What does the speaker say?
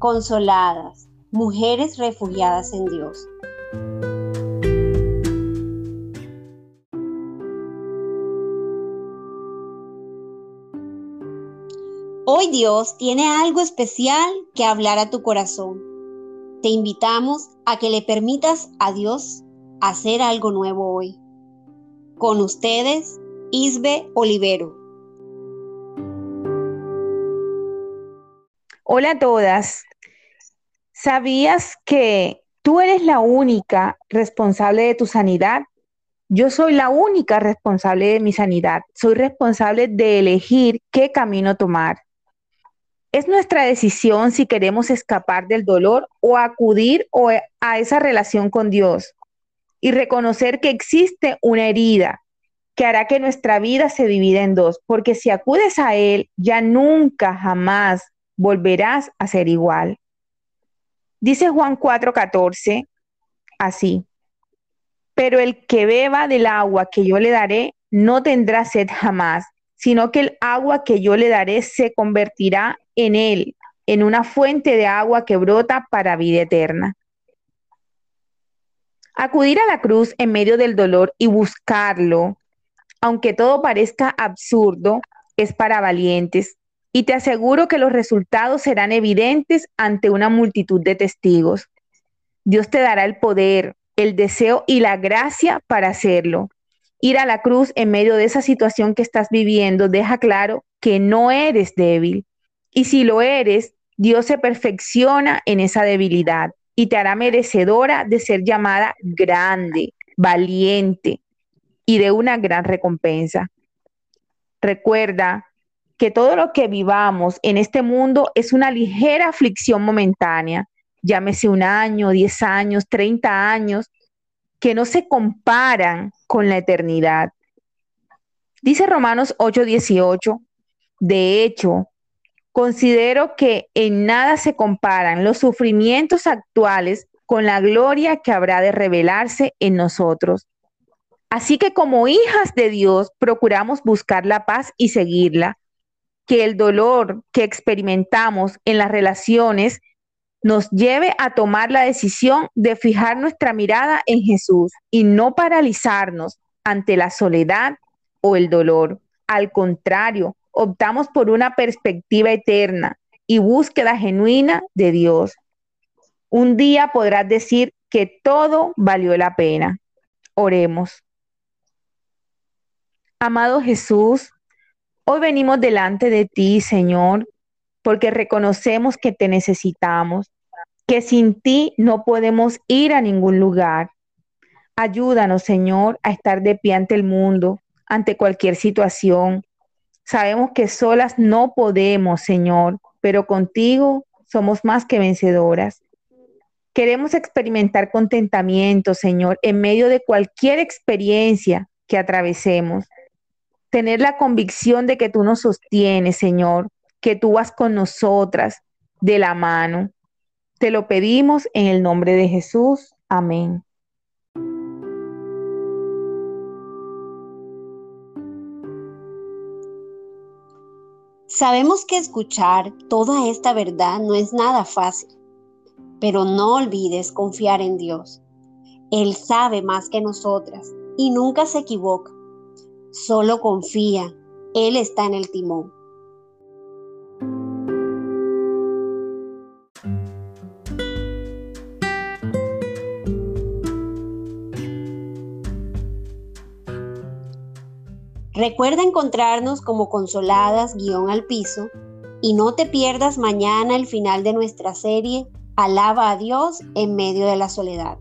consoladas, mujeres refugiadas en Dios. Hoy Dios tiene algo especial que hablar a tu corazón. Te invitamos a que le permitas a Dios hacer algo nuevo hoy. Con ustedes, Isbe Olivero. Hola a todas. ¿Sabías que tú eres la única responsable de tu sanidad? Yo soy la única responsable de mi sanidad. Soy responsable de elegir qué camino tomar. Es nuestra decisión si queremos escapar del dolor o acudir a esa relación con Dios y reconocer que existe una herida que hará que nuestra vida se divida en dos, porque si acudes a Él, ya nunca, jamás volverás a ser igual. Dice Juan 4:14 así, pero el que beba del agua que yo le daré no tendrá sed jamás, sino que el agua que yo le daré se convertirá en él, en una fuente de agua que brota para vida eterna. Acudir a la cruz en medio del dolor y buscarlo, aunque todo parezca absurdo, es para valientes, y te aseguro que los resultados serán evidentes ante una multitud de testigos. Dios te dará el poder, el deseo y la gracia para hacerlo. Ir a la cruz en medio de esa situación que estás viviendo deja claro que no eres débil. Y si lo eres, Dios se perfecciona en esa debilidad y te hará merecedora de ser llamada grande, valiente y de una gran recompensa. Recuerda que todo lo que vivamos en este mundo es una ligera aflicción momentánea, llámese un año, diez años, treinta años, que no se comparan con la eternidad. Dice Romanos 8:18, de hecho, considero que en nada se comparan los sufrimientos actuales con la gloria que habrá de revelarse en nosotros. Así que como hijas de Dios procuramos buscar la paz y seguirla, que el dolor que experimentamos en las relaciones nos lleve a tomar la decisión de fijar nuestra mirada en Jesús y no paralizarnos ante la soledad o el dolor. Al contrario, optamos por una perspectiva eterna y búsqueda genuina de Dios. Un día podrás decir que todo valió la pena. Oremos. Amado Jesús, Hoy venimos delante de ti, Señor, porque reconocemos que te necesitamos, que sin ti no podemos ir a ningún lugar. Ayúdanos, Señor, a estar de pie ante el mundo, ante cualquier situación. Sabemos que solas no podemos, Señor, pero contigo somos más que vencedoras. Queremos experimentar contentamiento, Señor, en medio de cualquier experiencia que atravesemos tener la convicción de que tú nos sostienes, Señor, que tú vas con nosotras de la mano. Te lo pedimos en el nombre de Jesús. Amén. Sabemos que escuchar toda esta verdad no es nada fácil, pero no olvides confiar en Dios. Él sabe más que nosotras y nunca se equivoca. Solo confía, Él está en el timón. Recuerda encontrarnos como consoladas guion al piso y no te pierdas mañana el final de nuestra serie Alaba a Dios en medio de la soledad.